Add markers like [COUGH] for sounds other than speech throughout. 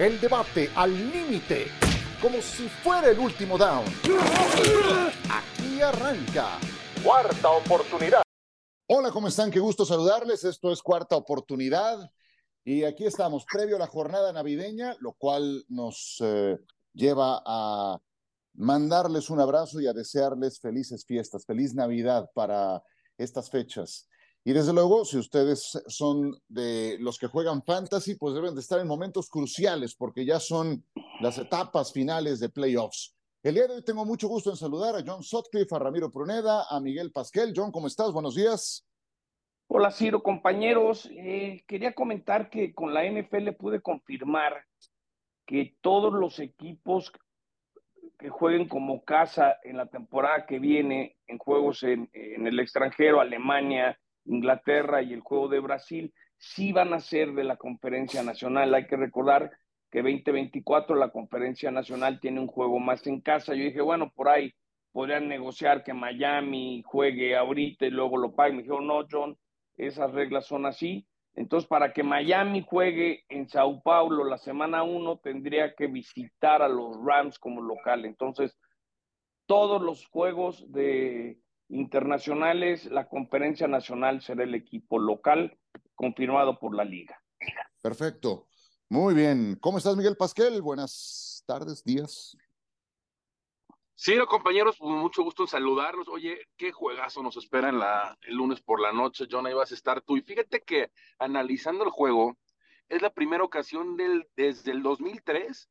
El debate al límite, como si fuera el último down. Aquí arranca. Cuarta oportunidad. Hola, ¿cómo están? Qué gusto saludarles. Esto es Cuarta Oportunidad. Y aquí estamos, previo a la jornada navideña, lo cual nos eh, lleva a mandarles un abrazo y a desearles felices fiestas, feliz Navidad para estas fechas. Y desde luego, si ustedes son de los que juegan fantasy, pues deben de estar en momentos cruciales porque ya son las etapas finales de playoffs. El día de hoy tengo mucho gusto en saludar a John Sotcliffe, a Ramiro Pruneda, a Miguel Pasquel. John, ¿cómo estás? Buenos días. Hola Ciro, compañeros. Eh, quería comentar que con la NFL pude confirmar que todos los equipos que jueguen como casa en la temporada que viene en juegos en, en el extranjero, Alemania, Inglaterra y el juego de Brasil sí van a ser de la conferencia nacional. Hay que recordar que 2024 la conferencia nacional tiene un juego más en casa. Yo dije, bueno, por ahí podrían negociar que Miami juegue ahorita y luego lo pague. Me dijeron, no, John, esas reglas son así. Entonces, para que Miami juegue en Sao Paulo la semana 1, tendría que visitar a los Rams como local. Entonces, todos los juegos de internacionales, la conferencia nacional será el equipo local confirmado por la liga. Perfecto. Muy bien. ¿Cómo estás, Miguel Pasquel? Buenas tardes, días. Sí, compañeros, pues, mucho gusto en saludarlos. Oye, qué juegazo nos espera en la, el lunes por la noche. John, ahí vas a estar tú. Y fíjate que analizando el juego, es la primera ocasión del, desde el 2003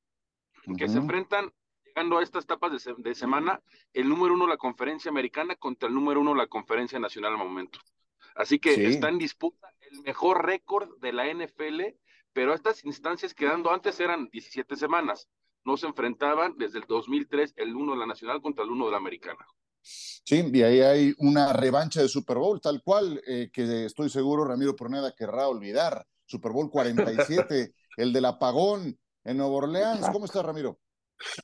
que se enfrentan a estas etapas de, semana, el número uno la conferencia americana contra el número uno la conferencia nacional al momento. Así que está en disputa el mejor récord de la NFL, pero estas instancias quedando antes eran 17 semanas. No se enfrentaban desde el 2003 el uno de la nacional contra el uno de la americana. Sí, y ahí hay una revancha de Super Bowl, tal cual, eh, que estoy seguro Ramiro Proneda querrá olvidar. Super Bowl 47, [LAUGHS] el del apagón en Nueva Orleans. ¿Cómo [LAUGHS] está, Ramiro?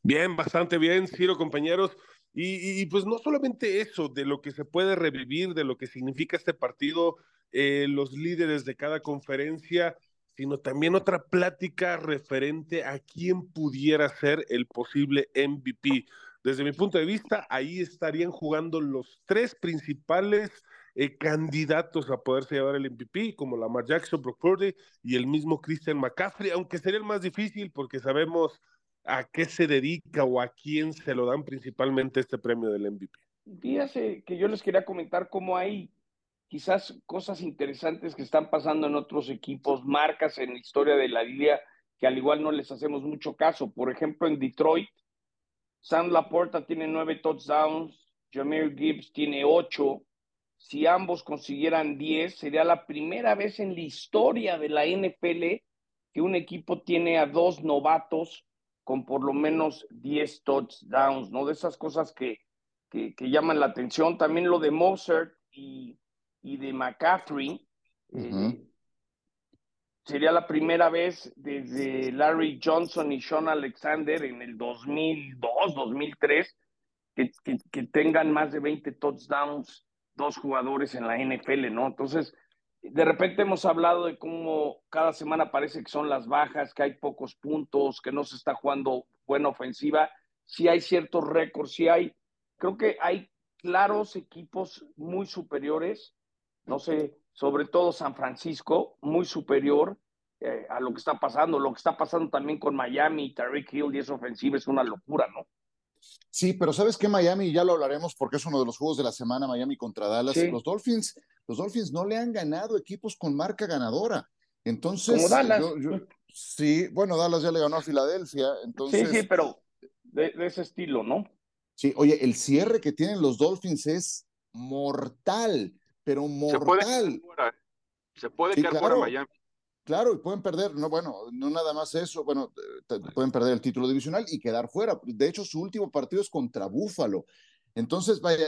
Bien, bastante bien, Ciro, compañeros. Y, pues no solamente eso, de lo que se puede revivir, de lo que significa este partido, eh, los líderes de cada conferencia, sino también otra plática referente a quién pudiera ser el posible MVP. Desde mi punto de vista, ahí estarían jugando los tres principales eh, candidatos a poderse llevar el MVP, como Lamar Jackson, Brock Purdy y el mismo Christian McCaffrey, aunque sería el más difícil porque sabemos a qué se dedica o a quién se lo dan principalmente este premio del MVP. Fíjese que yo les quería comentar cómo hay quizás cosas interesantes que están pasando en otros equipos, marcas en la historia de la liga que al igual no les hacemos mucho caso. Por ejemplo, en Detroit, Sam Laporta tiene nueve touchdowns, Jameer Gibbs tiene ocho. Si ambos consiguieran diez, sería la primera vez en la historia de la NFL que un equipo tiene a dos novatos con por lo menos 10 touchdowns, ¿no? De esas cosas que, que, llaman la atención. También lo de Mozart y, y de McCaffrey. Eh, sería la primera vez desde Larry Johnson y Sean Alexander en el 2002, 2003, que, que, que tengan más de 20 touchdowns dos jugadores en la NFL, ¿no? Entonces, de repente hemos hablado de cómo cada semana parece que son las bajas, que hay pocos puntos, que no se está jugando buena ofensiva. Sí hay ciertos récords, sí hay, creo que hay claros equipos muy superiores, no sé, sobre todo San Francisco, muy superior eh, a lo que está pasando. Lo que está pasando también con Miami, Tariq Hill y esa ofensiva es una locura, ¿no? Sí, pero ¿sabes qué, Miami? Ya lo hablaremos porque es uno de los juegos de la semana, Miami contra Dallas. Los Dolphins, los Dolphins no le han ganado equipos con marca ganadora. Entonces, Como Dallas. sí, bueno, Dallas ya le ganó a Filadelfia. Entonces, sí, sí, pero de, ese estilo, ¿no? Sí, oye, el cierre que tienen los Dolphins es mortal, pero mortal. Se puede quedar fuera, Miami. Claro, y pueden perder, no, bueno, no nada más eso, bueno, pueden perder el título divisional y quedar fuera. De hecho, su último partido es contra Búfalo. Entonces, vaya,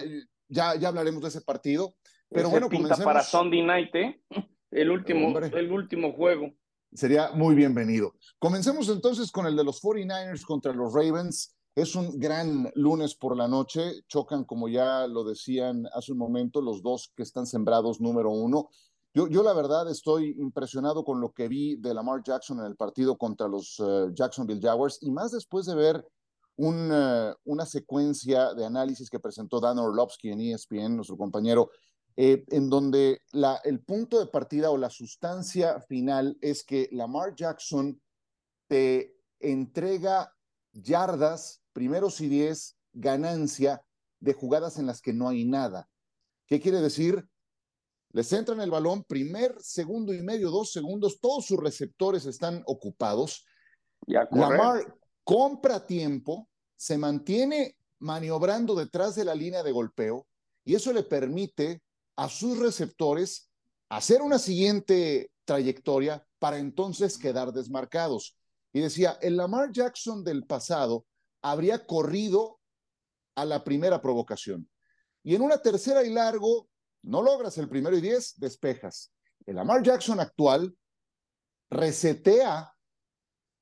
ya, ya hablaremos de ese partido. Pero bueno, comencemos. para Sunday Night, ¿eh? [LAUGHS] El último, el último juego. Sería muy bienvenido. Comencemos entonces con el de los 49ers contra los Ravens. Es un gran lunes por la noche. Chocan, como ya lo decían hace un momento, los dos que están sembrados número uno. Yo, yo la verdad estoy impresionado con lo que vi de Lamar Jackson en el partido contra los uh, Jacksonville Jaguars y más después de ver uh, una secuencia de análisis que presentó Dan Orlovsky en ESPN, nuestro compañero, eh, en donde el punto de partida o la sustancia final es que Lamar Jackson te entrega yardas, primeros y diez, ganancia de jugadas en las que no hay nada. ¿Qué quiere decir? Les entran el balón, primer, segundo y medio, dos segundos, todos sus receptores están ocupados. Lamar compra tiempo, se mantiene maniobrando detrás de la línea de golpeo y eso le permite a sus receptores hacer una siguiente trayectoria para entonces quedar desmarcados. Y decía, el Lamar Jackson del pasado habría corrido a la primera provocación. Y en una tercera y largo, no logras el primero y diez, despejas. El Lamar Jackson actual resetea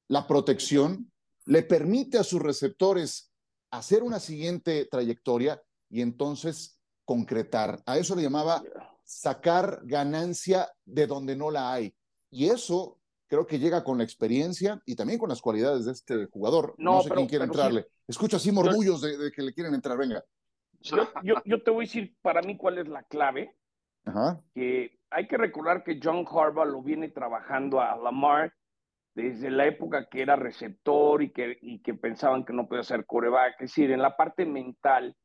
la protección, le permite a sus receptores hacer una siguiente trayectoria y entonces concretar. A eso le llamaba sacar ganancia de donde no la hay. Y eso creo que llega con la experiencia y también con las cualidades de este jugador. No, sé quién quiere entrarle. Escucho así morbullos de, que le quieren entrar. Venga. Yo, yo, te voy a decir para mí cuál es la clave. Que hay que recordar que John Harbaugh lo viene trabajando a Lamar desde la época que era receptor y que, y que pensaban que no podía ser coreback. Es decir, en la parte mental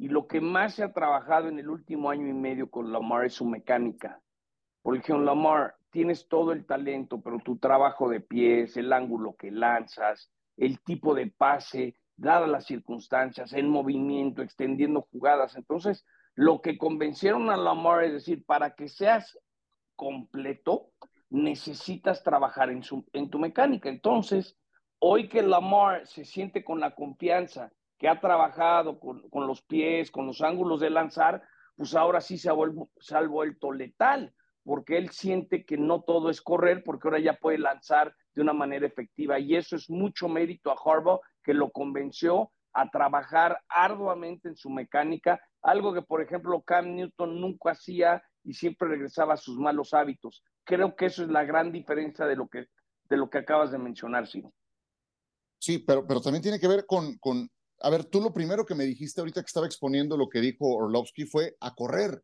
y lo que más se ha trabajado en el último año y medio con Lamar es su mecánica. Porque con Lamar tienes todo el talento, pero tu trabajo de pies, el ángulo que lanzas, el tipo de pase, dadas las circunstancias, el movimiento, extendiendo jugadas. Entonces, lo que convencieron a Lamar es decir, para que seas completo, necesitas trabajar en, su, en tu mecánica. Entonces, hoy que Lamar se siente con la confianza que ha trabajado con, con, los pies, con los ángulos de lanzar, pues ahora sí se ha, vuelto, se ha vuelto letal, porque él siente que no todo es correr, porque ahora ya puede lanzar de una manera efectiva. Y eso es mucho mérito a Harbaugh, que lo convenció a trabajar arduamente en su mecánica, algo que, por ejemplo, Cam Newton nunca hacía y siempre regresaba a sus malos hábitos. Creo que eso es la gran diferencia de lo que, de lo que acabas de mencionar, Sino. Sí, pero, pero también tiene que ver con, con a ver, tú lo primero que me dijiste ahorita que estaba exponiendo lo que dijo Orlovsky fue a correr.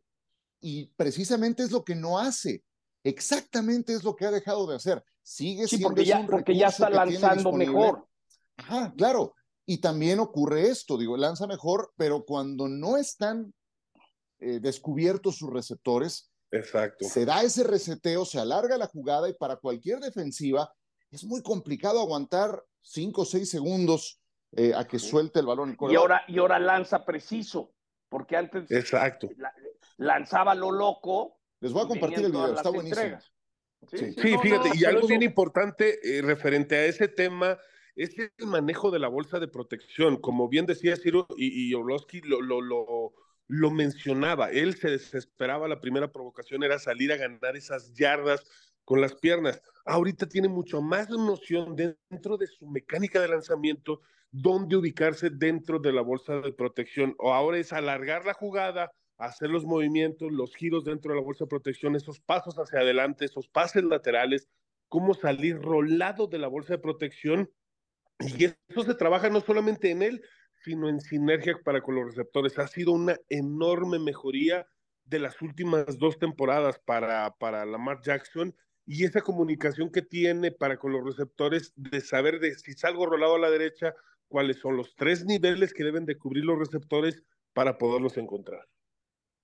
Y precisamente es lo que no hace. Exactamente es lo que ha dejado de hacer. Sigue sí, porque ya, porque ya está lanzando mejor. Ajá, claro. Y también ocurre esto, digo, lanza mejor, pero cuando no están eh, descubiertos sus receptores, Exacto. se da ese reseteo, se alarga la jugada y para cualquier defensiva es muy complicado aguantar cinco o seis segundos eh, a que suelte el balón. y, ahora, y ahora lanza preciso, porque antes Exacto. lanzaba lo loco. Les voy a compartir el video, está buenísimo. Sí, fíjate, y algo bien importante eh, referente a ese tema es el manejo de la bolsa de protección. Como bien decía Ciro y, y lo, lo, lo, lo mencionaba, él se desesperaba, la primera provocación era salir a ganar esas yardas con las piernas. Ahorita tiene mucho más noción dentro de su mecánica de lanzamiento dónde ubicarse dentro de la bolsa de protección. O ahora es alargar la jugada, hacer los movimientos, los giros dentro de la bolsa de protección, esos pasos hacia adelante, esos pases laterales, cómo salir rolado de la bolsa de protección. Y eso se trabaja no solamente en él, sino en sinergia para con los receptores. Ha sido una enorme mejoría de las últimas dos temporadas para, para Lamar Jackson y esa comunicación que tiene para con los receptores de saber de si salgo rolado a la derecha, cuáles son los tres niveles que deben de cubrir los receptores para poderlos encontrar.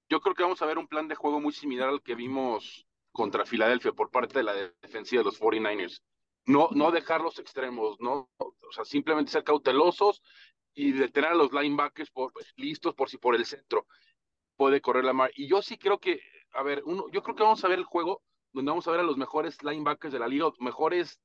Yo creo que vamos a ver un plan de juego muy similar al que vimos contra Filadelfia por parte de la defensiva de los 49ers. No, no dejar los extremos, no, o sea, simplemente ser cautelosos y detener a los linebackers por, pues, listos por si por el centro puede correr la mar. Y yo sí creo que, a ver, uno, yo creo que vamos a ver el juego donde vamos a ver a los mejores linebackers de la liga, mejores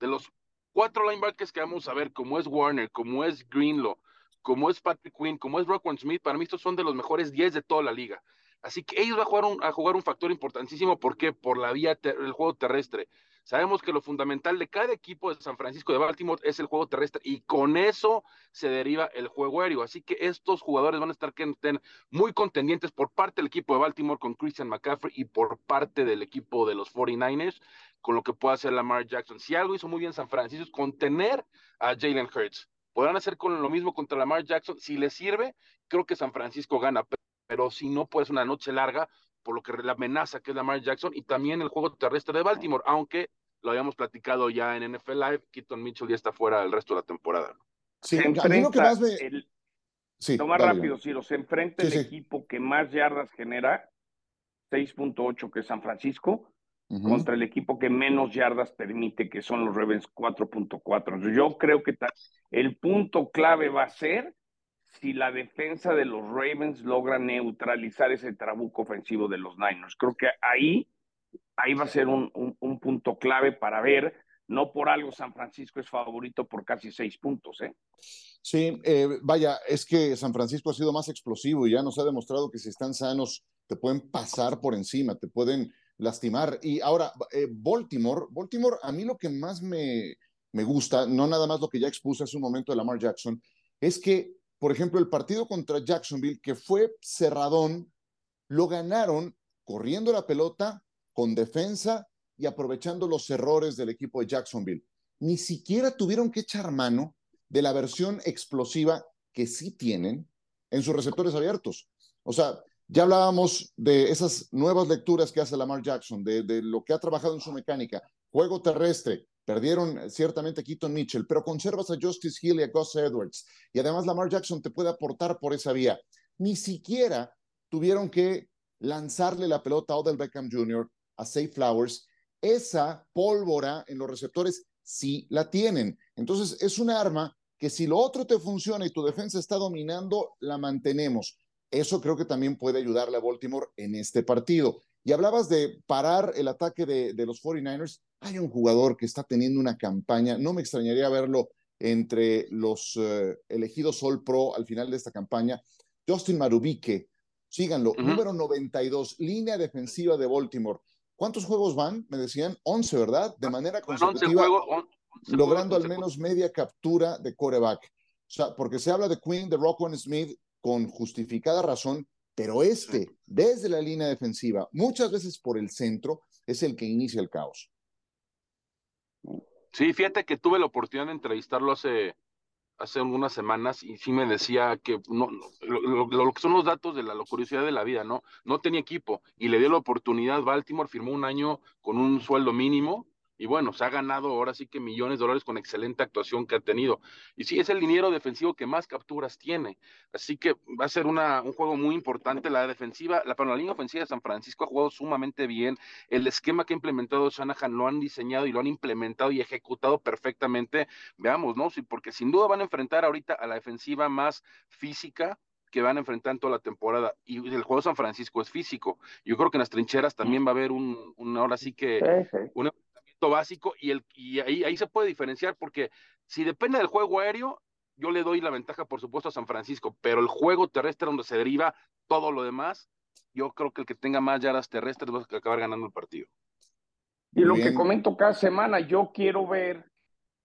de los cuatro linebackers que vamos a ver, como es Warner, como es Greenlaw, como es Patrick Quinn, como es Rockwell Smith, para mí estos son de los mejores 10 de toda la liga. Así que ellos van a jugar un, a jugar un factor importantísimo, ¿por qué? Por la vía, del juego terrestre. Sabemos que lo fundamental de cada equipo de San Francisco de Baltimore es el juego terrestre y con eso se deriva el juego aéreo. Así que estos jugadores van a estar que estén muy contendientes por parte del equipo de Baltimore con Christian McCaffrey y por parte del equipo de los 49ers con lo que pueda hacer Lamar Jackson. Si algo hizo muy bien San Francisco es contener a Jalen Hurts. Podrán hacer con lo mismo contra Lamar Jackson. Si les sirve, creo que San Francisco gana. Pero si no, pues una noche larga, por lo que la amenaza que es Lamar Jackson y también el juego terrestre de Baltimore, aunque lo habíamos platicado ya en NFL Live, Keaton Mitchell ya está fuera el resto de la temporada. Sí, se enfrenta el... sí, más rápido, si los enfrenta el equipo que más yardas genera, 6.8 que es San Francisco, contra el equipo que menos yardas permite, que son los Ravens 4.4. Yo creo que el punto clave va a ser si la defensa de los Ravens logra neutralizar ese trabuco ofensivo de los Niners. Creo que ahí ahí va a ser un, un, punto clave para ver. No por algo San Francisco es favorito por casi seis puntos, ¿eh? Sí, eh, vaya, es que San Francisco ha sido más explosivo y ya nos ha demostrado que si están sanos te pueden pasar por encima, te pueden lastimar. Y ahora, eh, Baltimore, Baltimore, a mí lo que más me, me gusta, no nada más lo que ya expuse hace un momento de Lamar Jackson, es que, por ejemplo, el partido contra Jacksonville, que fue cerradón, lo ganaron corriendo la pelota, con defensa y aprovechando los errores del equipo de Jacksonville. Ni siquiera tuvieron que echar mano de la versión explosiva que sí tienen en sus receptores abiertos. O sea, ya hablábamos de esas nuevas lecturas que hace Lamar Jackson, de, lo que ha trabajado en su mecánica, juego terrestre, Perdieron ciertamente a Keaton Mitchell, pero conservas a Justice Hill y a Gus Edwards. Y además Lamar Jackson te puede aportar por esa vía. Ni siquiera tuvieron que lanzarle la pelota a Odell Beckham Jr a Safe Flowers, esa pólvora en los receptores sí la tienen. Entonces es un arma que si lo otro te funciona y tu defensa está dominando, la mantenemos. Eso creo que también puede ayudarle a Baltimore en este partido. Y hablabas de parar el ataque de, los 49ers. Hay un jugador que está teniendo una campaña, no me extrañaría verlo entre los eh, elegidos All Pro al final de esta campaña. Justin Marubique, síganlo, número 92, línea defensiva de Baltimore. ¿Cuántos juegos van? Me decían 11, ¿verdad? De manera consecutiva, logrando al menos media captura de coreback. O sea, porque se habla de Quinn, de Rockwell Smith con justificada razón, pero este, desde la línea defensiva, muchas veces por el centro, es el que inicia el caos. Sí, fíjate que tuve la oportunidad de entrevistarlo hace hace algunas semanas y sí me decía que no, lo, que son los datos de la, curiosidad de la vida, ¿no? No tenía equipo y le dio la oportunidad. Baltimore firmó un año con un sueldo mínimo y bueno, se ha ganado ahora sí que millones de dólares con excelente actuación que ha tenido. Y sí, es el dinero defensivo que más capturas tiene. Así que va a ser una, un juego muy importante. La defensiva, la, la línea ofensiva de San Francisco ha jugado sumamente bien. El esquema que ha implementado Shanahan lo han diseñado y lo han implementado y ejecutado perfectamente. Veamos, ¿no? Sí, porque sin duda van a enfrentar ahorita a la defensiva más física que van a enfrentar en toda la temporada. Y el juego de San Francisco es físico. Yo creo que en las trincheras también va a haber un, un ahora sí que básico y, el, y ahí, ahí se puede diferenciar porque si depende del juego aéreo, yo le doy la ventaja, por supuesto, a San Francisco, pero el juego terrestre donde se deriva todo lo demás, yo creo que el que tenga más yardas terrestres va a acabar ganando el partido. Y lo que comento cada semana, yo quiero ver,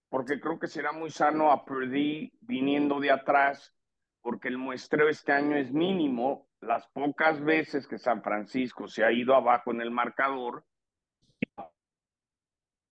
porque creo que será muy sano a Purdy viniendo de atrás, porque el muestreo este año es mínimo. Las pocas veces que San Francisco se ha ido abajo en el marcador,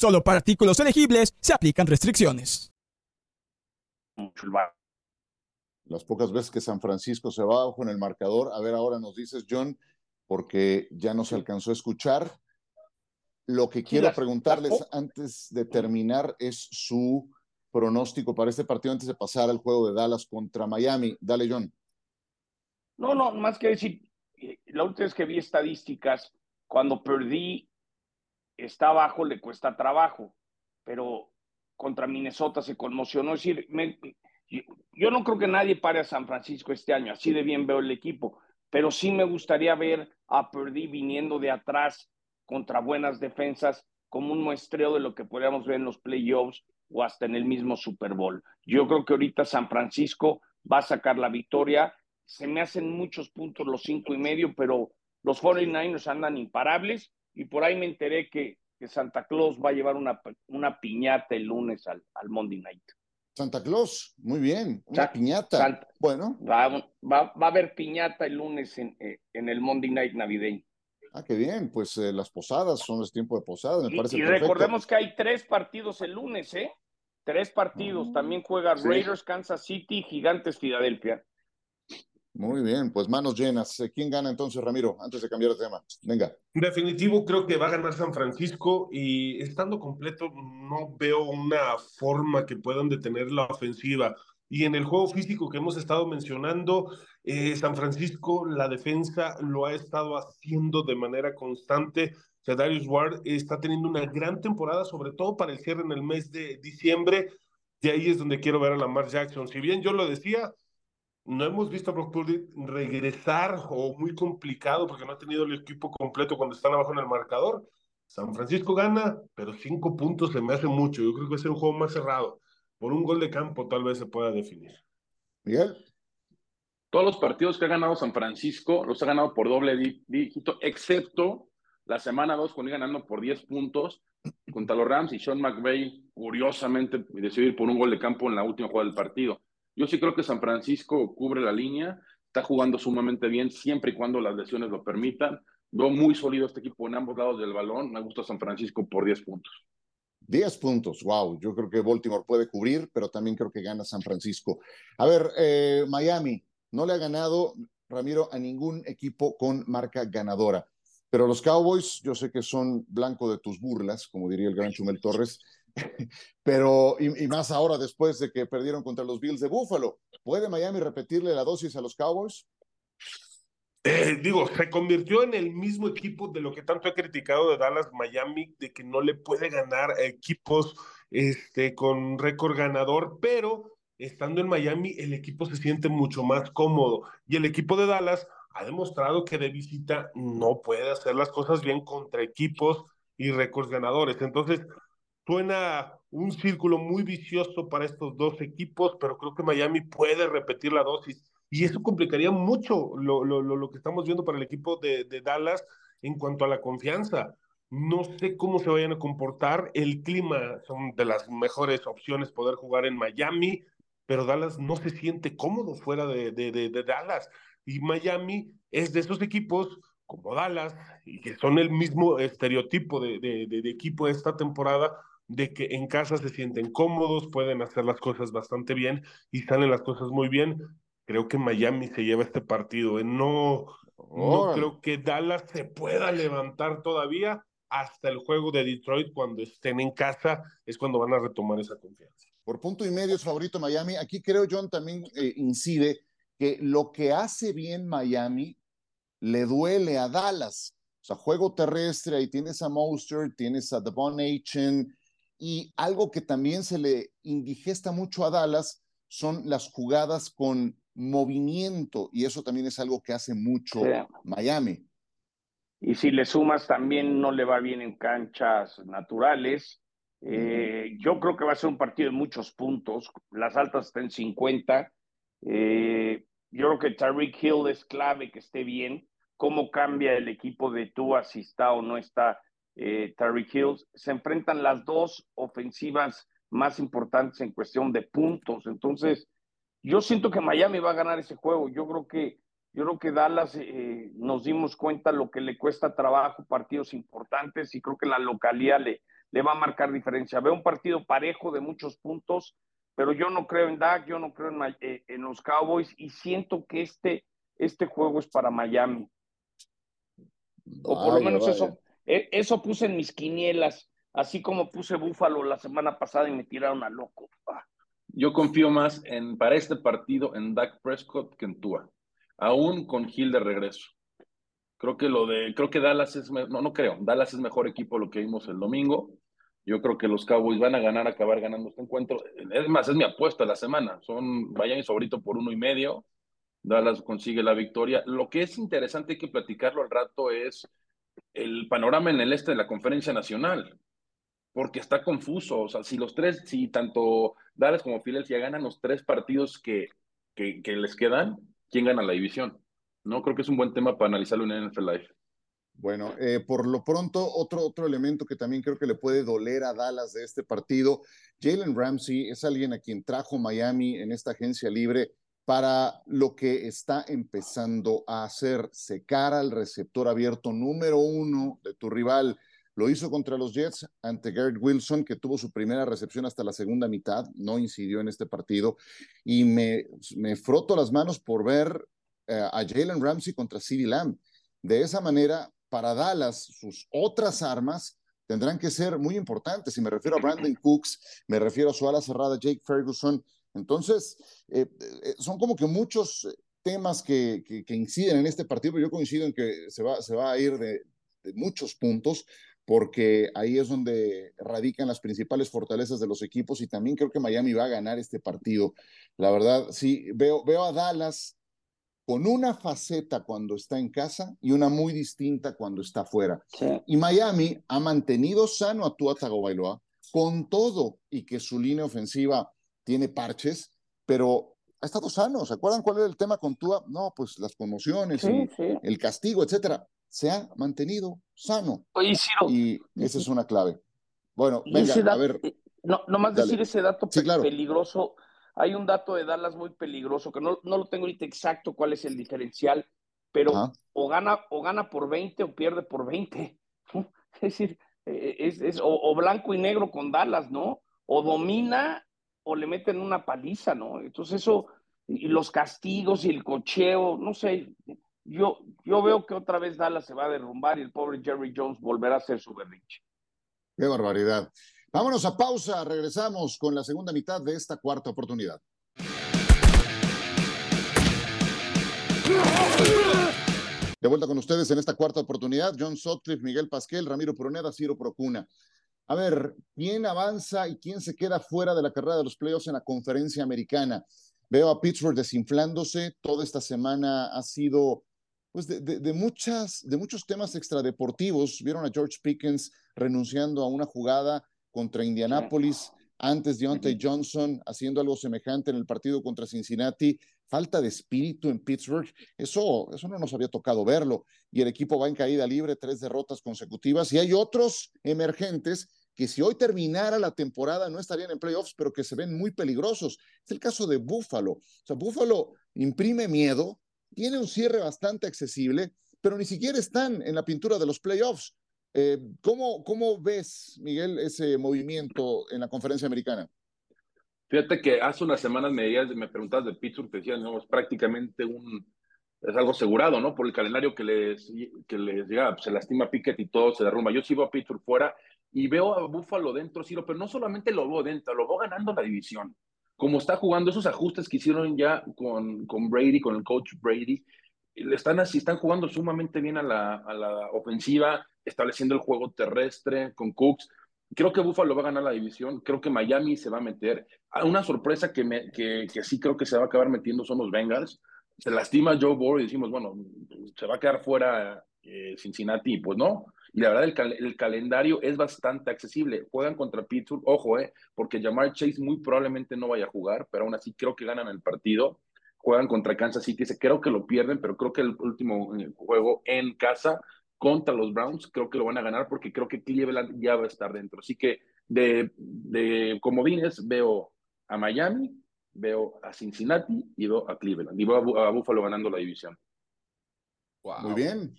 Solo para artículos elegibles se aplican restricciones. las pocas veces que San Francisco se va abajo en el marcador. A ver, ahora nos dices, John, porque ya no se alcanzó a escuchar. Lo que quiero preguntarles antes de terminar es su pronóstico para este partido antes de pasar al juego de Dallas contra Miami. Dale, John. No, no, más que decir, eh, la última vez que vi estadísticas, cuando perdí, está abajo, le cuesta trabajo, pero contra Minnesota se conmocionó. Es decir, yo no creo que nadie pare a San Francisco este año, así de bien veo el equipo, pero sí me gustaría ver a Purdy viniendo de atrás contra buenas defensas, como un muestreo de lo que podríamos ver en los playoffs o hasta en el mismo Super Bowl. Yo creo que ahorita San Francisco va a sacar la victoria. Se me hacen muchos puntos los cinco y medio, pero los 49ers andan imparables y por ahí me enteré que, que Santa Claus va a llevar una, una piñata el lunes al, al Monday Night. Santa Claus, muy bien, una piñata. bueno. Va, va, va, a haber piñata el lunes en, eh, en el Monday Night navideño. Ah, qué bien, pues eh, las posadas son los tiempo de posadas, me parece Y recordemos que hay tres partidos el lunes, ¿eh? Tres partidos. Ah, También juega Raiders, Kansas City, Gigantes, Filadelfia. Muy bien, pues manos llenas. Eh, ¿Quién gana entonces, Ramiro? Antes de cambiar de tema. Venga. Definitivo, creo que va a ganar San Francisco y estando completo, no veo una forma que puedan detener la ofensiva. Y en el juego físico que hemos estado mencionando, eh, San Francisco, la defensa lo ha estado haciendo de manera constante. Darius Ward está teniendo una gran temporada, sobre todo para el cierre en el mes de diciembre. De ahí es donde quiero ver a Lamar Jackson. Si bien yo lo decía, no hemos visto a Brock Purdy regresar o muy complicado porque no ha tenido el equipo completo cuando están abajo en el marcador. San Francisco gana, pero cinco puntos se me hace mucho. Yo creo que va a ser un juego más cerrado por un gol de campo tal vez se pueda definir. Miguel. Todos los partidos que ha ganado San Francisco los ha ganado por doble dígito, excepto la semana 2 cuando iba ganando por 10 puntos contra los Rams y Sean McVay curiosamente decidió ir por un gol de campo en la última jugada del partido. Yo sí creo que San Francisco cubre la línea, está jugando sumamente bien siempre y cuando las lesiones lo permitan. Veo muy sólido este equipo en ambos lados del balón. Me gusta San Francisco por 10 puntos. 10 puntos, wow. Yo creo que Baltimore puede cubrir, pero también creo que gana San Francisco. A ver, eh, Miami no le ha ganado, Ramiro, a ningún equipo con marca ganadora. Pero los Cowboys, yo sé que son blanco de tus burlas, como diría el gran Chumel Torres, [LAUGHS] pero y, más ahora después de que perdieron contra los Bills de Buffalo. ¿Puede Miami repetirle la dosis a los Cowboys? Eh, digo, se convirtió en el mismo equipo de lo que tanto he criticado de Dallas Miami, de que no le puede ganar equipos este, con récord ganador, pero estando en Miami el equipo se siente mucho más cómodo y el equipo de Dallas ha demostrado que de visita no puede hacer las cosas bien contra equipos y récords ganadores. Entonces, suena un círculo muy vicioso para estos dos equipos, pero creo que Miami puede repetir la dosis y eso complicaría mucho lo, lo, lo que estamos viendo para el equipo de, de, Dallas en cuanto a la confianza. No sé cómo se vayan a comportar. El clima son de las mejores opciones poder jugar en Miami, pero Dallas no se siente cómodo fuera de, de, de Dallas. Y Miami es de esos equipos como Dallas, y que son el mismo estereotipo de, de, de, equipo esta temporada, de que en casa se sienten cómodos, pueden hacer las cosas bastante bien y salen las cosas muy bien, creo que Miami se lleva este partido. ¿eh? No, no creo que Dallas se pueda levantar todavía hasta el juego de Detroit cuando estén en casa, es cuando van a retomar esa confianza. Por punto y medio es favorito Miami. Aquí creo John también eh, incide que lo que hace bien Miami le duele a Dallas. O sea, juego terrestre, ahí tienes a Monster, tienes a Devon Achen, y algo que también se le indigesta mucho a Dallas son las jugadas con movimiento y eso también es algo que hace mucho Miami. Y si le sumas también no le va bien en canchas naturales. Eh, yo creo que va a ser un partido de muchos puntos. Las altas están en 50. Eh, yo creo que Tariq Hill es clave que esté bien. ¿Cómo cambia el equipo de Tua si está o no está eh, Tariq Hill? Se enfrentan las dos ofensivas más importantes en cuestión de puntos. Entonces, yo siento que Miami va a ganar ese juego. Yo creo que, yo creo que Dallas eh, nos dimos cuenta lo que le cuesta trabajo, partidos importantes, y creo que la localidad le, le va a marcar diferencia. Veo un partido parejo de muchos puntos, pero yo no creo en Dak, yo no creo en, eh, en los Cowboys y siento que este, este juego es para Miami. O por lo menos eso, eso puse en mis quinielas, así como puse Búfalo la semana pasada y me tiraron a loco. Ah. Yo confío más en para este partido en Dak Prescott que en Tua, aún con Gil de regreso. Creo que lo de, creo que Dallas es, no, no creo, Dallas es mejor equipo lo que vimos el domingo. Yo creo que los Cowboys van a ganar, acabar ganando este encuentro. Es más, es mi apuesta la semana. Son y favorito por uno y medio. Dallas consigue la victoria. Lo que es interesante, hay que platicarlo al rato, es el panorama en el este de la conferencia nacional. Porque está confuso. O sea, si los tres, si tanto Dallas como Philadelphia ganan los tres partidos que, que, les quedan, ¿quién gana la división? ¿no? Creo que es un buen tema para analizarlo en NFL Live. Bueno, eh, por lo pronto, otro, otro elemento que también creo que le puede doler a Dallas de este partido, Jalen Ramsey es alguien a quien trajo Miami en esta agencia libre para lo que está empezando a hacer, secar al receptor abierto número uno de tu rival. Lo hizo contra los Jets ante Garrett Wilson, que tuvo su primera recepción hasta la segunda mitad, no incidió en este partido. Y me, me froto las manos por ver eh, a Jalen Ramsey contra CeeDee Lamb. De esa manera, para Dallas, sus otras armas tendrán que ser muy importantes. Y me refiero a Brandon Cooks, me refiero a su ala cerrada Jake Ferguson. Entonces, eh, eh, son como que muchos temas que, que, inciden en este partido, pero yo coincido en que se va, se va a ir de, de muchos puntos porque ahí es donde radican las principales fortalezas de los equipos y también creo que Miami va a ganar este partido. La verdad, sí, veo, veo a Dallas con una faceta cuando está en casa y una muy distinta cuando está fuera. Y Miami ha mantenido sano a Tua Tagovailoa con todo y que su línea ofensiva tiene parches, pero ha estado sano. ¿Se acuerdan cuál era el tema con Tua? No, pues las conmociones, el castigo, etcétera. Se ha mantenido sano. y esa es una clave. Bueno, venga, a ver. Eh, no, nomás decir ese dato peligroso hay un dato de Dallas muy peligroso, que no, no lo tengo ahorita exacto cuál es el diferencial, pero o gana, o gana por 20 o pierde por 20. [LAUGHS] Es decir, eh, es, es o, blanco y negro con Dallas, ¿no? O domina o le meten una paliza, ¿no? Entonces eso, y los castigos y el cocheo, no sé, yo, yo veo que otra vez Dallas se va a derrumbar y el pobre Jerry Jones volverá a hacer su berrinche. Qué barbaridad. Vámonos a pausa, regresamos con la segunda mitad de esta cuarta oportunidad. De vuelta con ustedes en esta cuarta oportunidad, John Sotcliffe, Miguel Pasquel, Ramiro Puroneda, Ciro Procuna. A ver, ¿quién avanza y quién se queda fuera de la carrera de los playoffs en la conferencia americana? Veo a Pittsburgh desinflándose, toda esta semana ha sido pues de, muchas, de muchos temas extradeportivos. Vieron a George Pickens renunciando a una jugada contra Indianapolis, antes Deontay Johnson haciendo algo semejante en el partido contra Cincinnati, falta de espíritu en Pittsburgh, eso, eso no nos había tocado verlo, y el equipo va en caída libre, tres derrotas consecutivas, y hay otros emergentes que si hoy terminara la temporada no estarían en playoffs, pero que se ven muy peligrosos. Es el caso de Buffalo. O sea, Buffalo imprime miedo, tiene un cierre bastante accesible, pero ni siquiera están en la pintura de los playoffs. Eh, ¿cómo, ¿Cómo ves, Miguel, ese movimiento en la conferencia americana? Fíjate que hace unas semanas me, me preguntabas de Pittsburgh, te decían, no, es prácticamente un, es algo asegurado, ¿no? Por el calendario que les, que les llega, se lastima Pickett y todo se derrumba. Yo sigo a Pittsburgh fuera y veo a Buffalo dentro, Ciro, pero no solamente lo veo dentro, lo veo ganando la división. Como está jugando esos ajustes que hicieron ya con, con Brady, con el coach Brady, le están así, están jugando sumamente bien a la, a la ofensiva, estableciendo el juego terrestre con Cooks. Creo que Buffalo va a ganar la división. Creo que Miami se va a meter. Ah, una sorpresa que, me, que, que sí creo que se va a acabar metiendo son los Bengals. Se lastima Joe Burrow y decimos, bueno, se va a quedar fuera eh, Cincinnati. Pues no. Y la verdad, el, el, calendario es bastante accesible. Juegan contra Pittsburgh, ojo, eh, porque Jamar Chase muy probablemente no vaya a jugar, pero aún así creo que ganan el partido. Juegan contra Kansas City, creo que lo pierden, pero creo que el último eh, juego en casa contra los Browns, creo que lo van a ganar porque creo que Cleveland ya va a estar dentro. Así que de, de comodines veo a Miami, veo a Cincinnati y veo a Cleveland. Y veo a, Buffalo ganando la división. Muy bien.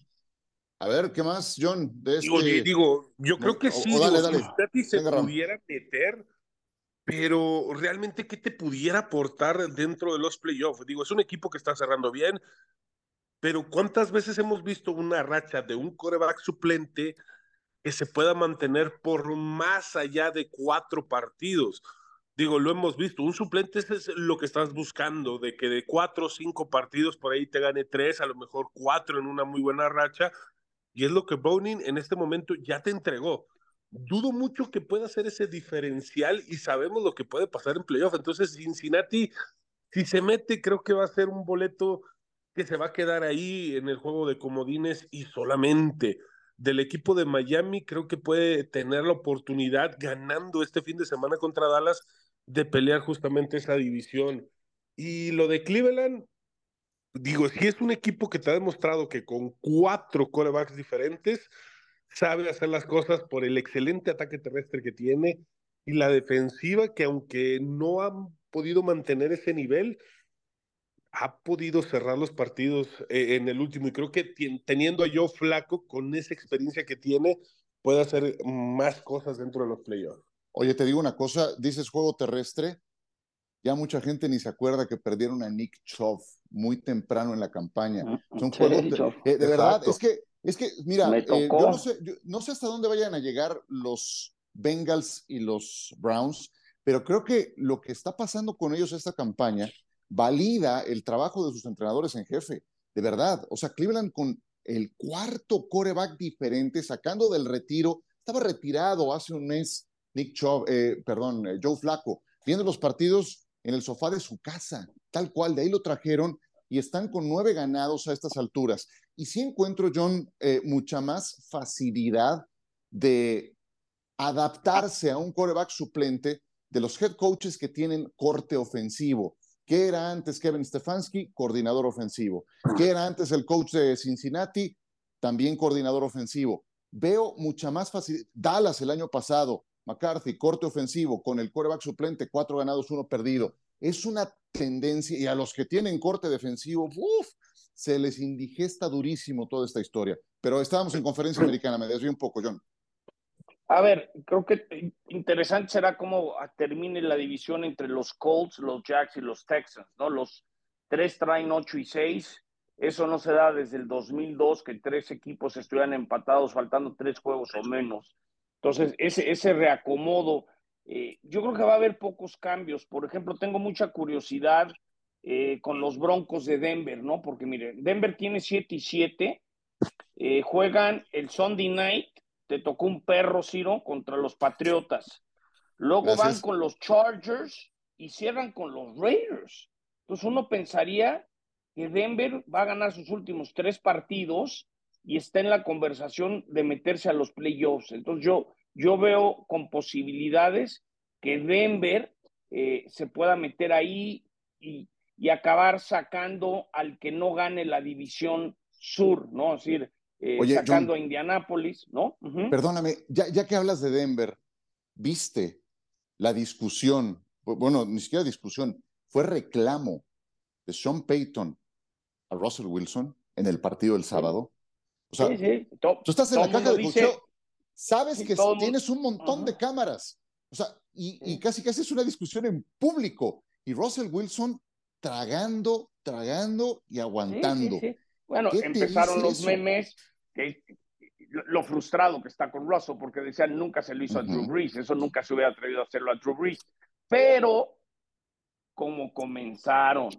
A ver, ¿qué más, John? De este... digo, yo creo que sí. Cincinnati se pudiera meter pero realmente, ¿qué te pudiera aportar dentro de los playoffs? Digo, es un equipo que está cerrando bien, pero ¿cuántas veces hemos visto una racha de un coreback suplente que se pueda mantener por más allá de cuatro partidos? Digo, lo hemos visto, un suplente es lo que estás buscando, de que de cuatro o cinco partidos por ahí te gane tres, a lo mejor cuatro en una muy buena racha, y es lo que Browning en este momento ya te entregó. Dudo mucho que pueda hacer ese diferencial y sabemos lo que puede pasar en playoff. Entonces, Cincinnati, si se mete, creo que va a ser un boleto que se va a quedar ahí en el juego de comodines y solamente del equipo de Miami, creo que puede tener la oportunidad ganando este fin de semana contra Dallas de pelear justamente esa división. Y lo de Cleveland, digo, si es un equipo que te ha demostrado que con cuatro corebacks diferentes sabe hacer las cosas por el excelente ataque terrestre que tiene y la defensiva que aunque no han podido mantener ese nivel, ha podido cerrar los partidos eh, en el último y creo que teniendo a Joe Flaco con esa experiencia que tiene, puede hacer más cosas dentro de los playoffs. Oye, te digo una cosa, dices juego terrestre, ya mucha gente ni se acuerda que perdieron a Nick Chubb muy temprano en la campaña. Son juegos de, eh, verdad, es que, es que, mira, eh, yo, no sé, no sé hasta dónde vayan a llegar los Bengals y los Browns, pero creo que lo que está pasando con ellos esta campaña valida el trabajo de sus entrenadores en jefe, de verdad. O sea, Cleveland con el cuarto coreback diferente, sacando del retiro, estaba retirado hace un mes Nick Chubb, eh, perdón, eh, Joe Flaco, viendo los partidos en el sofá de su casa, tal cual, de ahí lo trajeron y están con nueve ganados a estas alturas. Y sí encuentro, John, eh, mucha más facilidad de adaptarse a un coreback suplente de los head coaches que tienen corte ofensivo. ¿Qué era antes Kevin Stefanski? Coordinador ofensivo. ¿Qué era antes el coach de Cincinnati? También coordinador ofensivo. Veo mucha más facilidad. Dallas el año pasado, McCarthy, corte ofensivo, con el coreback suplente, cuatro ganados, uno perdido. Es una tendencia, y a los que tienen corte defensivo, uf, se les indigesta durísimo toda esta historia. Pero estábamos en conferencia americana, me desvío un poco, John. A ver, creo que interesante será cómo termine la división entre los Colts, los Jacks y los Texans, ¿no? Los tres traen ocho y seis. Eso no se da desde el 2002, que tres equipos estuvieran empatados, faltando tres juegos o menos. Entonces, ese, ese reacomodo, eh, yo creo que va a haber pocos cambios. Por ejemplo, tengo mucha curiosidad eh, con los Broncos de Denver, ¿no? Porque mire, Denver tiene siete y siete. Eh, juegan el Sunday night te tocó un perro, Ciro, contra los Patriotas. Luego van con los Chargers y cierran con los Raiders. Entonces uno pensaría que Denver va a ganar sus últimos tres partidos y está en la conversación de meterse a los playoffs. Entonces yo, yo veo con posibilidades que Denver eh, se pueda meter ahí y, y, acabar sacando al que no gane la división sur, ¿no? Es decir, eh, sacando a Indianápolis, ¿no? Perdóname, ya, ya que hablas de Denver, ¿viste la discusión? Bueno, ni siquiera discusión, fue reclamo de Sean Payton a Russell Wilson en el partido del sábado. O sea, tú estás en la caja de boxeo, sabes que tienes un montón de cámaras. O sea, y, y, casi casi es una discusión en público. Y Russell Wilson tragando, tragando y aguantando. Bueno, empezaron los memes que, lo frustrado que está con Russell, porque decían nunca se lo hizo a Drew Brees, eso nunca se hubiera atrevido a hacerlo a Drew Brees. Pero, como comenzaron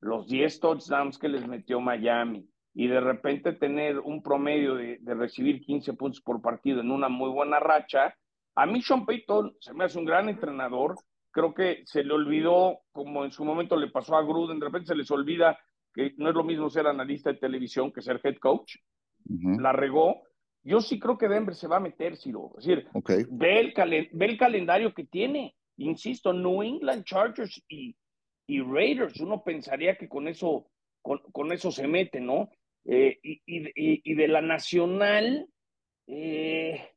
los 10 touchdowns que les metió Miami y de repente tener un promedio de, de, recibir 15 puntos por partido en una muy buena racha, a mí Sean Payton se me hace un gran entrenador. Creo que se le olvidó, como en su momento le pasó a Gruden, de repente se les olvida que no es lo mismo ser analista de televisión que ser head coach la regó. Yo sí creo que Denver se va a meter, Ciro. Es decir, ve, el ve el calendario que tiene. Insisto, New England Chargers y, y Raiders. Uno pensaría que con eso, con, eso se mete, ¿no? Eh, y, y, de la nacional, eh,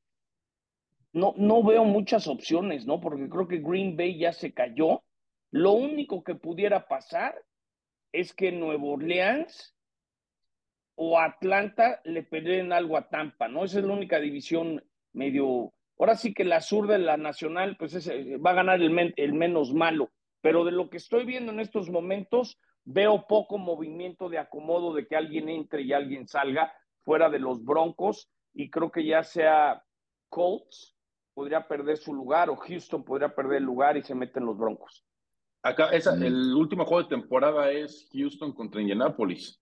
no, no veo muchas opciones, ¿no? Porque creo que Green Bay ya se cayó. Lo único que pudiera pasar es que Nuevo Orleans o Atlanta le peleen algo a Tampa, ¿no? Esa es la única división medio ahora sí que la sur de la nacional, pues va a ganar el menos malo. Pero de lo que estoy viendo en estos momentos, veo poco movimiento de acomodo de que alguien entre y alguien salga fuera de los Broncos. Y creo que ya sea Colts podría perder su lugar o Houston podría perder el lugar y se meten los Broncos. Acá, esa, mm. el último juego de temporada es Houston contra Indianapolis.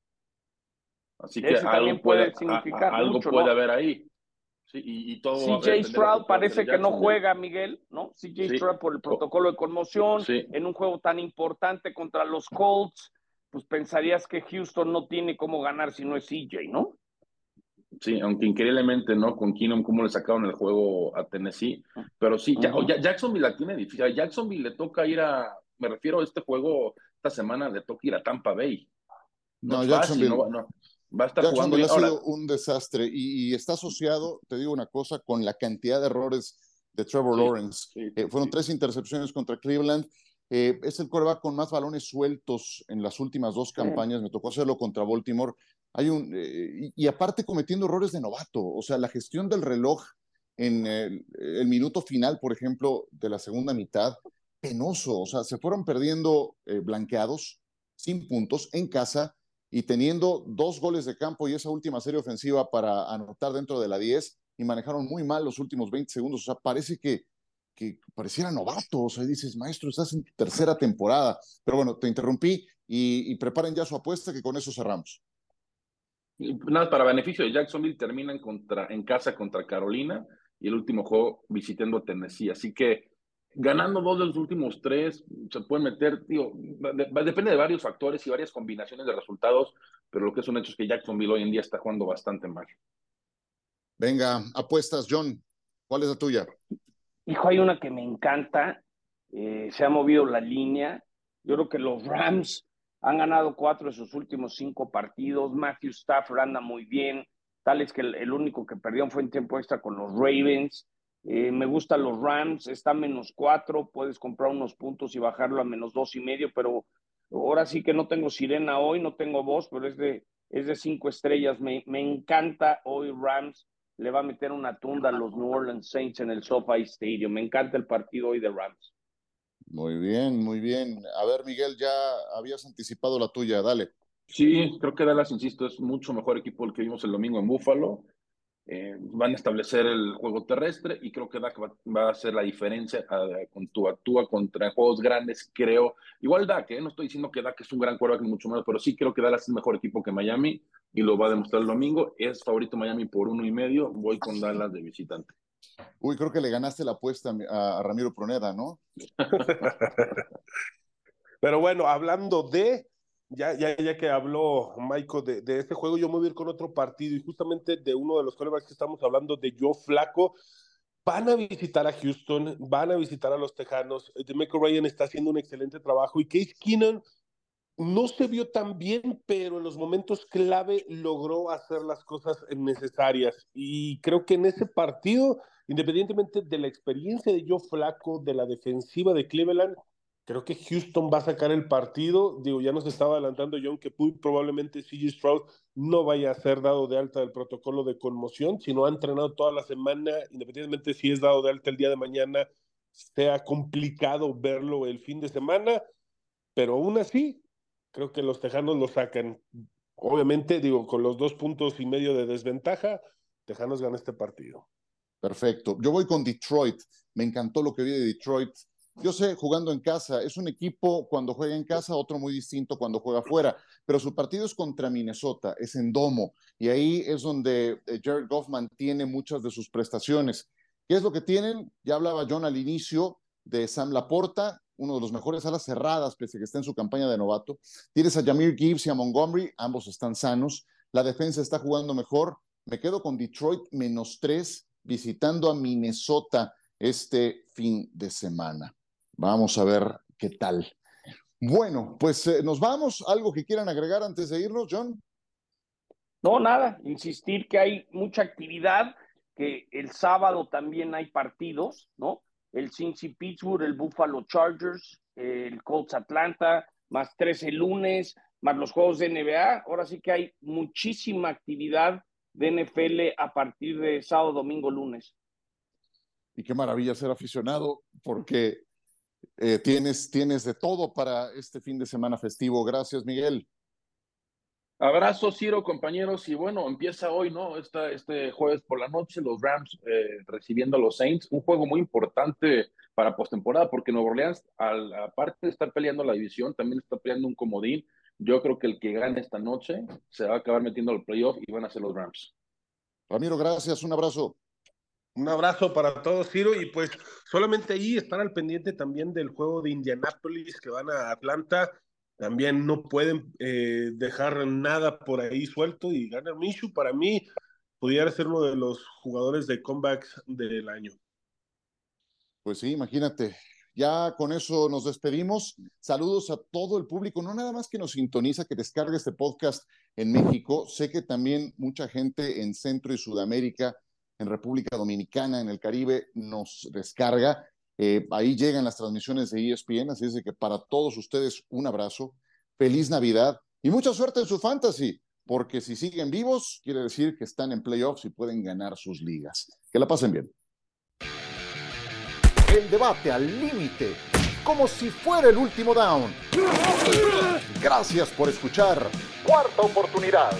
Así que algo puede, significar algo puede haber ahí. Sí, y, todo CJ Stroud parece que no juega, Miguel, ¿no? CJ Stroud por el protocolo de conmoción, en un juego tan importante contra los Colts, pues pensarías que Houston no tiene cómo ganar si no es CJ, ¿no? Sí, aunque increíblemente, ¿no? Con Keenum, cómo le sacaron el juego a Tennessee. Pero sí, Jacksonville la tiene difícil. A Jacksonville le toca ir a, me refiero a este juego, esta semana le toca ir a Tampa Bay. No, Jacksonville. no, Va a estar jugando. ha sido un desastre y, está asociado, te digo una cosa, con la cantidad de errores de Trevor Lawrence. Eh, fueron tres intercepciones contra Cleveland. Eh, es el coreback con más balones sueltos en las últimas dos campañas. Me tocó hacerlo contra Baltimore. Hay un, eh, y, aparte cometiendo errores de novato. O sea, la gestión del reloj en el, el, minuto final, por ejemplo, de la segunda mitad, penoso. O sea, se fueron perdiendo blanqueados, sin puntos, en casa y teniendo dos goles de campo y esa última serie ofensiva para anotar dentro de la 10 y manejaron muy mal los últimos 20 segundos. O sea, parece que, que pareciera novato. O sea, dices, maestro, estás en tercera temporada. Pero bueno, te interrumpí y, preparen ya su apuesta que con eso cerramos. Nada, para beneficio de Jacksonville terminan contra, en casa contra Carolina y el último juego visitando Tennessee. Así que ganando dos de los últimos tres, se pueden meter, digo, depende de varios factores y varias combinaciones de resultados, pero lo que es un hecho es que Jacksonville hoy en día está jugando bastante mal. Venga, apuestas, John, ¿cuál es la tuya? Hijo, hay una que me encanta, eh, se ha movido la línea, yo creo que los Rams han ganado cuatro de sus últimos cinco partidos, Matthew Stafford anda muy bien, tal es que el único que perdió fue en tiempo extra con los Ravens, eh, me gustan los Rams, está menos cuatro, puedes comprar unos puntos y bajarlo a menos dos y medio, pero ahora sí que no tengo sirena hoy, no tengo voz, pero es de, es de cinco estrellas. Me, me encanta hoy Rams, le va a meter una tunda a los New Orleans Saints en el SoFi Stadium. Me encanta el partido hoy de Rams. Muy bien, muy bien. A ver, Miguel, ya habías anticipado la tuya, dale. Sí, creo que Dallas, insisto, es mucho mejor equipo el que vimos el domingo en Buffalo. Eh, van a establecer el juego terrestre y creo que Dak va, a hacer la diferencia con tu actúa contra juegos grandes, creo. Igual Dak, ¿eh? no estoy diciendo que Dak es un gran quarterback, mucho menos, pero sí creo que Dallas es mejor equipo que Miami y lo va a demostrar el domingo. Es favorito Miami por uno y medio, voy con Dallas de visitante. Uy, creo que le ganaste la apuesta a Ramiro Proneda, ¿no? [LAUGHS] pero bueno, hablando de ya, ya, ya que habló Michael de, de, este juego, yo me voy a ir con otro partido y justamente de uno de los corebacks que estamos hablando, de Joe Flaco. Van a visitar a Houston, van a visitar a los Tejanos. Demeco Ryan está haciendo un excelente trabajo y Case Keenan no se vio tan bien, pero en los momentos clave logró hacer las cosas necesarias. Y creo que en ese partido, independientemente de la experiencia de Joe Flaco, de la defensiva de Cleveland, Creo que Houston va a sacar el partido. Digo, ya nos estaba adelantando John que muy probablemente CG Stroud no vaya a ser dado de alta del protocolo de conmoción, sino ha entrenado toda la semana, independientemente si es dado de alta el día de mañana, sea complicado verlo el fin de semana, pero aún así, creo que los Tejanos lo sacan. Obviamente, digo, con los dos puntos y medio de desventaja, Tejanos gana este partido. Perfecto. Yo voy con Detroit. Me encantó lo que vi de Detroit yo sé, jugando en casa, es un equipo cuando juega en casa, otro muy distinto cuando juega fuera, pero su partido es contra Minnesota, es en domo, y ahí es donde eh, Jared Goff mantiene muchas de sus prestaciones. ¿Qué es lo que tienen? Ya hablaba John al inicio de Sam Laporta, uno de los mejores alas cerradas, pese a que está en su campaña de novato. Tienes a Jamir Gibbs y a Montgomery, ambos están sanos. La defensa está jugando mejor. Me quedo con Detroit menos tres, visitando a Minnesota este fin de semana. Vamos a ver qué tal. Bueno, pues eh, nos vamos. ¿Algo que quieran agregar antes de irnos, John? No, nada. Insistir que hay mucha actividad, que el sábado también hay partidos, ¿no? El Cincy Pittsburgh, el Buffalo Chargers, el Colts Atlanta, más tres el lunes, más los juegos de NBA. Ahora sí que hay muchísima actividad de NFL a partir de sábado, domingo, lunes. y qué maravilla ser aficionado porque eh, tienes, tienes de todo para este fin de semana festivo. Gracias, Miguel. Abrazo, Ciro, compañeros. Y bueno, empieza hoy, ¿no? Esta, este jueves por la noche, los Rams eh, recibiendo a los Saints. Un juego muy importante para postemporada, porque Nuevo Orleans, al, aparte de estar peleando la división, también está peleando un comodín. Yo creo que el que gane esta noche se va a acabar metiendo al playoff y van a ser los Rams. Ramiro, gracias. Un abrazo. Un abrazo para todos, Ciro, y pues solamente ahí estar al pendiente también del juego de Indianápolis que van a Atlanta. También no pueden eh, dejar nada por ahí suelto y ganar Minshew para mí pudiera ser uno de los jugadores de comebacks del año. Pues sí, imagínate. Ya con eso nos despedimos. Saludos a todo el público, no nada más que nos sintoniza, que descargue este podcast en México. Sé que también mucha gente en Centro y Sudamérica en República Dominicana, en el Caribe, nos descarga. Eh, ahí llegan las transmisiones de ESPN, así es de que para todos ustedes un abrazo, feliz Navidad y mucha suerte en su fantasy, porque si siguen vivos, quiere decir que están en playoffs y pueden ganar sus ligas. Que la pasen bien. El debate al límite, como si fuera el último down. Gracias por escuchar. Cuarta oportunidad.